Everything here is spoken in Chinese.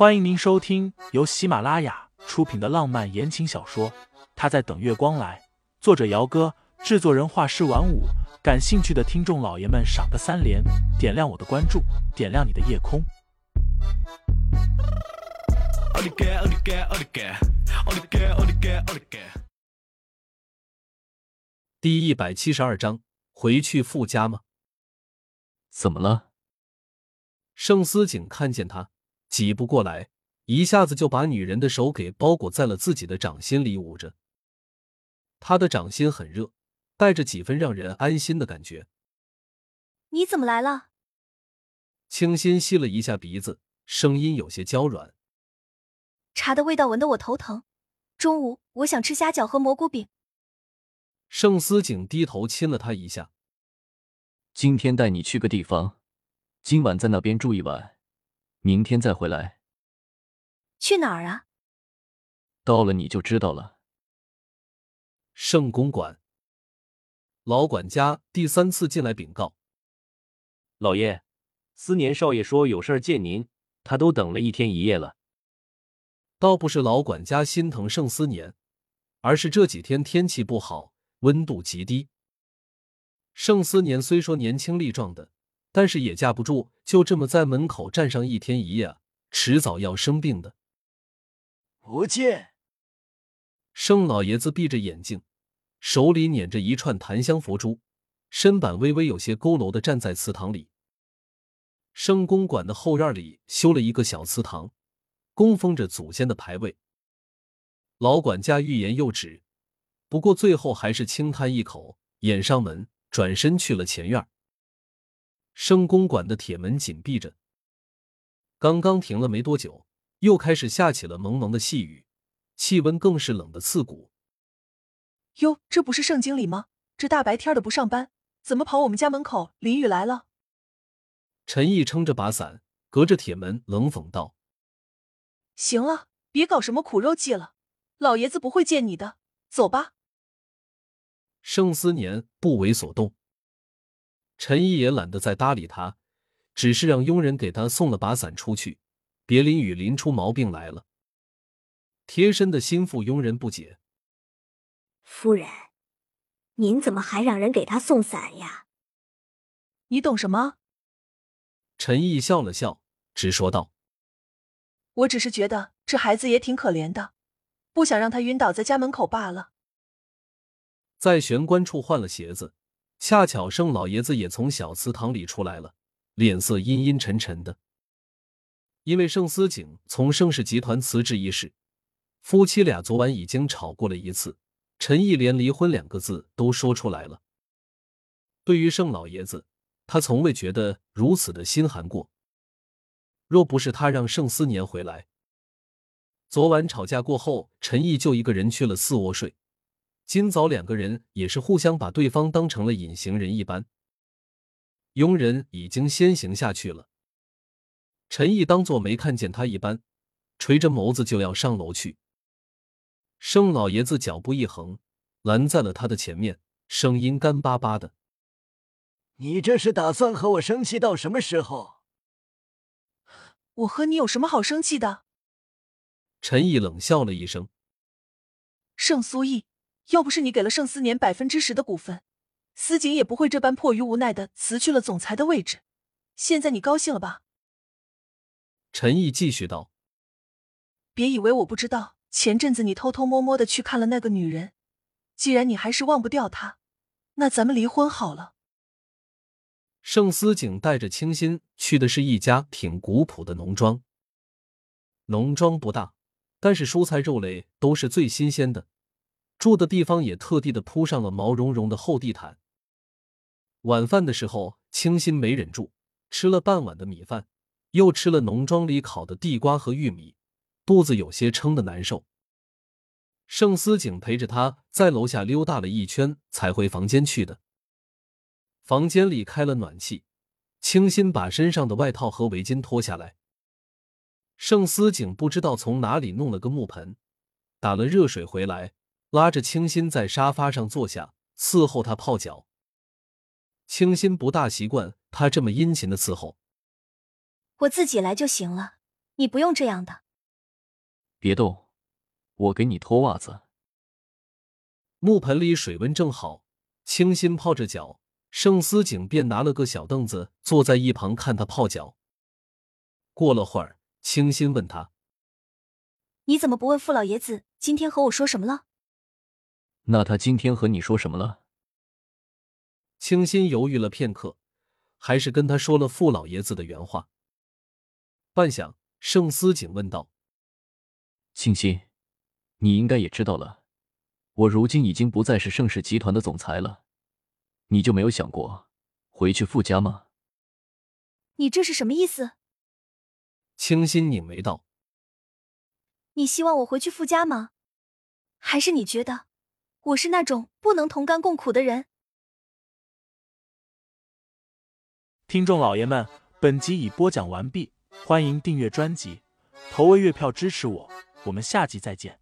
欢迎您收听由喜马拉雅出品的浪漫言情小说《他在等月光来》，作者：姚哥，制作人：画师晚舞。感兴趣的听众老爷们，赏个三连，点亮我的关注，点亮你的夜空。第一百七十二章，回去傅家吗？怎么了？盛思景看见他。挤不过来，一下子就把女人的手给包裹在了自己的掌心里捂着。他的掌心很热，带着几分让人安心的感觉。你怎么来了？清新吸了一下鼻子，声音有些娇软。茶的味道闻得我头疼。中午我想吃虾饺和蘑菇饼。盛思景低头亲了他一下。今天带你去个地方，今晚在那边住一晚。明天再回来。去哪儿啊？到了你就知道了。圣公馆，老管家第三次进来禀告：“老爷，思年少爷说有事见您，他都等了一天一夜了。”倒不是老管家心疼盛思年，而是这几天天气不好，温度极低。盛思年虽说年轻力壮的。但是也架不住，就这么在门口站上一天一夜，迟早要生病的。不见，盛老爷子闭着眼睛，手里捻着一串檀香佛珠，身板微微有些佝偻的站在祠堂里。圣公馆的后院里修了一个小祠堂，供奉着祖先的牌位。老管家欲言又止，不过最后还是轻叹一口，掩上门，转身去了前院。生公馆的铁门紧闭着，刚刚停了没多久，又开始下起了蒙蒙的细雨，气温更是冷得刺骨。哟，这不是盛经理吗？这大白天的不上班，怎么跑我们家门口淋雨来了？陈毅撑着把伞，隔着铁门冷讽道：“行了，别搞什么苦肉计了，老爷子不会见你的，走吧。”盛思年不为所动。陈毅也懒得再搭理他，只是让佣人给他送了把伞出去，别淋雨淋出毛病来了。贴身的心腹佣人不解：“夫人，您怎么还让人给他送伞呀？”你懂什么？陈毅笑了笑，直说道：“我只是觉得这孩子也挺可怜的，不想让他晕倒在家门口罢了。”在玄关处换了鞋子。恰巧盛老爷子也从小祠堂里出来了，脸色阴阴沉沉的。因为盛思景从盛氏集团辞职一事，夫妻俩昨晚已经吵过了一次，陈毅连离婚两个字都说出来了。对于盛老爷子，他从未觉得如此的心寒过。若不是他让盛思年回来，昨晚吵架过后，陈毅就一个人去了四卧睡。今早两个人也是互相把对方当成了隐形人一般。佣人已经先行下去了，陈毅当做没看见他一般，垂着眸子就要上楼去。盛老爷子脚步一横，拦在了他的前面，声音干巴巴的：“你这是打算和我生气到什么时候？”“我和你有什么好生气的？”陈毅冷笑了一声：“盛苏毅。”要不是你给了盛思年百分之十的股份，思景也不会这般迫于无奈的辞去了总裁的位置。现在你高兴了吧？陈毅继续道：“别以为我不知道，前阵子你偷偷摸摸的去看了那个女人。既然你还是忘不掉她，那咱们离婚好了。”盛思景带着清新去的是一家挺古朴的农庄。农庄不大，但是蔬菜肉类都是最新鲜的。住的地方也特地的铺上了毛茸茸的厚地毯。晚饭的时候，清新没忍住，吃了半碗的米饭，又吃了农庄里烤的地瓜和玉米，肚子有些撑的难受。盛思景陪着他在楼下溜达了一圈，才回房间去的。房间里开了暖气，清新把身上的外套和围巾脱下来。盛思景不知道从哪里弄了个木盆，打了热水回来。拉着清新在沙发上坐下，伺候他泡脚。清新不大习惯他这么殷勤的伺候。我自己来就行了，你不用这样的。别动，我给你脱袜子。木盆里水温正好，清新泡着脚，盛思景便拿了个小凳子坐在一旁看他泡脚。过了会儿，清新问他：“你怎么不问傅老爷子今天和我说什么了？”那他今天和你说什么了？清新犹豫了片刻，还是跟他说了傅老爷子的原话。半晌，盛思景问道：“清新，你应该也知道了，我如今已经不再是盛世集团的总裁了，你就没有想过回去傅家吗？”你这是什么意思？清新拧眉道：“你希望我回去傅家吗？还是你觉得我是那种不能同甘共苦的人？”听众老爷们，本集已播讲完毕。欢迎订阅专辑，投喂月票支持我，我们下集再见。